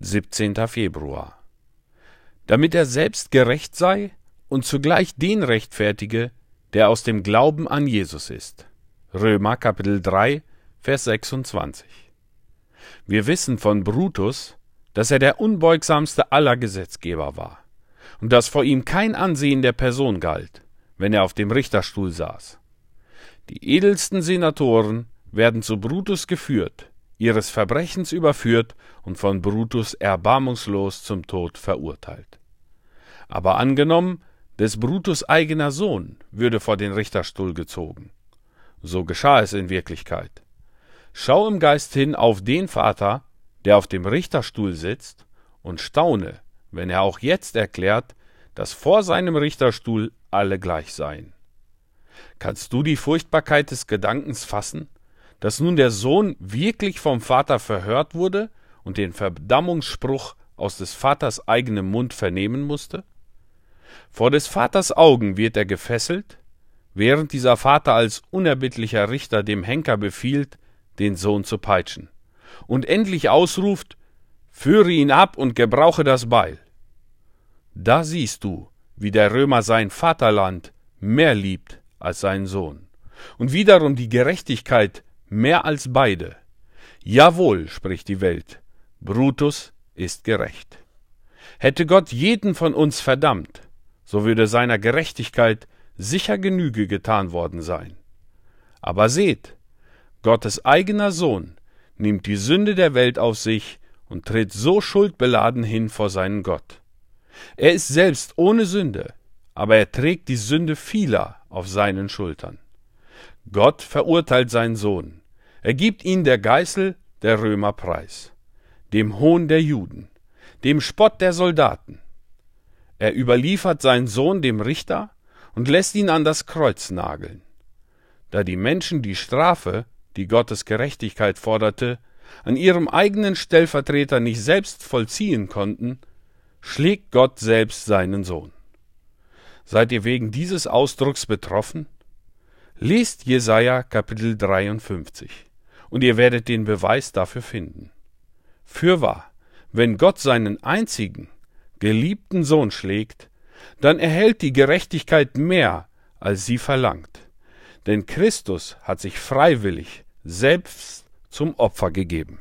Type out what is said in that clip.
17. Februar. Damit er selbst gerecht sei und zugleich den rechtfertige, der aus dem Glauben an Jesus ist. Römer Kapitel 3, Vers 26. Wir wissen von Brutus, dass er der unbeugsamste aller Gesetzgeber war und dass vor ihm kein Ansehen der Person galt, wenn er auf dem Richterstuhl saß. Die edelsten Senatoren werden zu Brutus geführt, ihres Verbrechens überführt und von Brutus erbarmungslos zum Tod verurteilt. Aber angenommen, des Brutus eigener Sohn würde vor den Richterstuhl gezogen. So geschah es in Wirklichkeit. Schau im Geist hin auf den Vater, der auf dem Richterstuhl sitzt, und staune, wenn er auch jetzt erklärt, dass vor seinem Richterstuhl alle gleich seien. Kannst du die Furchtbarkeit des Gedankens fassen? Dass nun der Sohn wirklich vom Vater verhört wurde und den Verdammungsspruch aus des Vaters eigenem Mund vernehmen musste? Vor des Vaters Augen wird er gefesselt, während dieser Vater als unerbittlicher Richter dem Henker befiehlt, den Sohn zu peitschen, und endlich ausruft, Führe ihn ab und gebrauche das Beil. Da siehst du, wie der Römer sein Vaterland mehr liebt als seinen Sohn, und wiederum die Gerechtigkeit mehr als beide. Jawohl, spricht die Welt, Brutus ist gerecht. Hätte Gott jeden von uns verdammt, so würde seiner Gerechtigkeit sicher Genüge getan worden sein. Aber seht, Gottes eigener Sohn nimmt die Sünde der Welt auf sich und tritt so schuldbeladen hin vor seinen Gott. Er ist selbst ohne Sünde, aber er trägt die Sünde vieler auf seinen Schultern. Gott verurteilt seinen Sohn, er gibt ihn der Geißel der Römer preis, dem Hohn der Juden, dem Spott der Soldaten. Er überliefert seinen Sohn dem Richter und lässt ihn an das Kreuz nageln. Da die Menschen die Strafe, die Gottes Gerechtigkeit forderte, an ihrem eigenen Stellvertreter nicht selbst vollziehen konnten, schlägt Gott selbst seinen Sohn. Seid ihr wegen dieses Ausdrucks betroffen? Lest Jesaja Kapitel 53 und ihr werdet den Beweis dafür finden. Fürwahr, wenn Gott seinen einzigen, geliebten Sohn schlägt, dann erhält die Gerechtigkeit mehr, als sie verlangt. Denn Christus hat sich freiwillig selbst zum Opfer gegeben.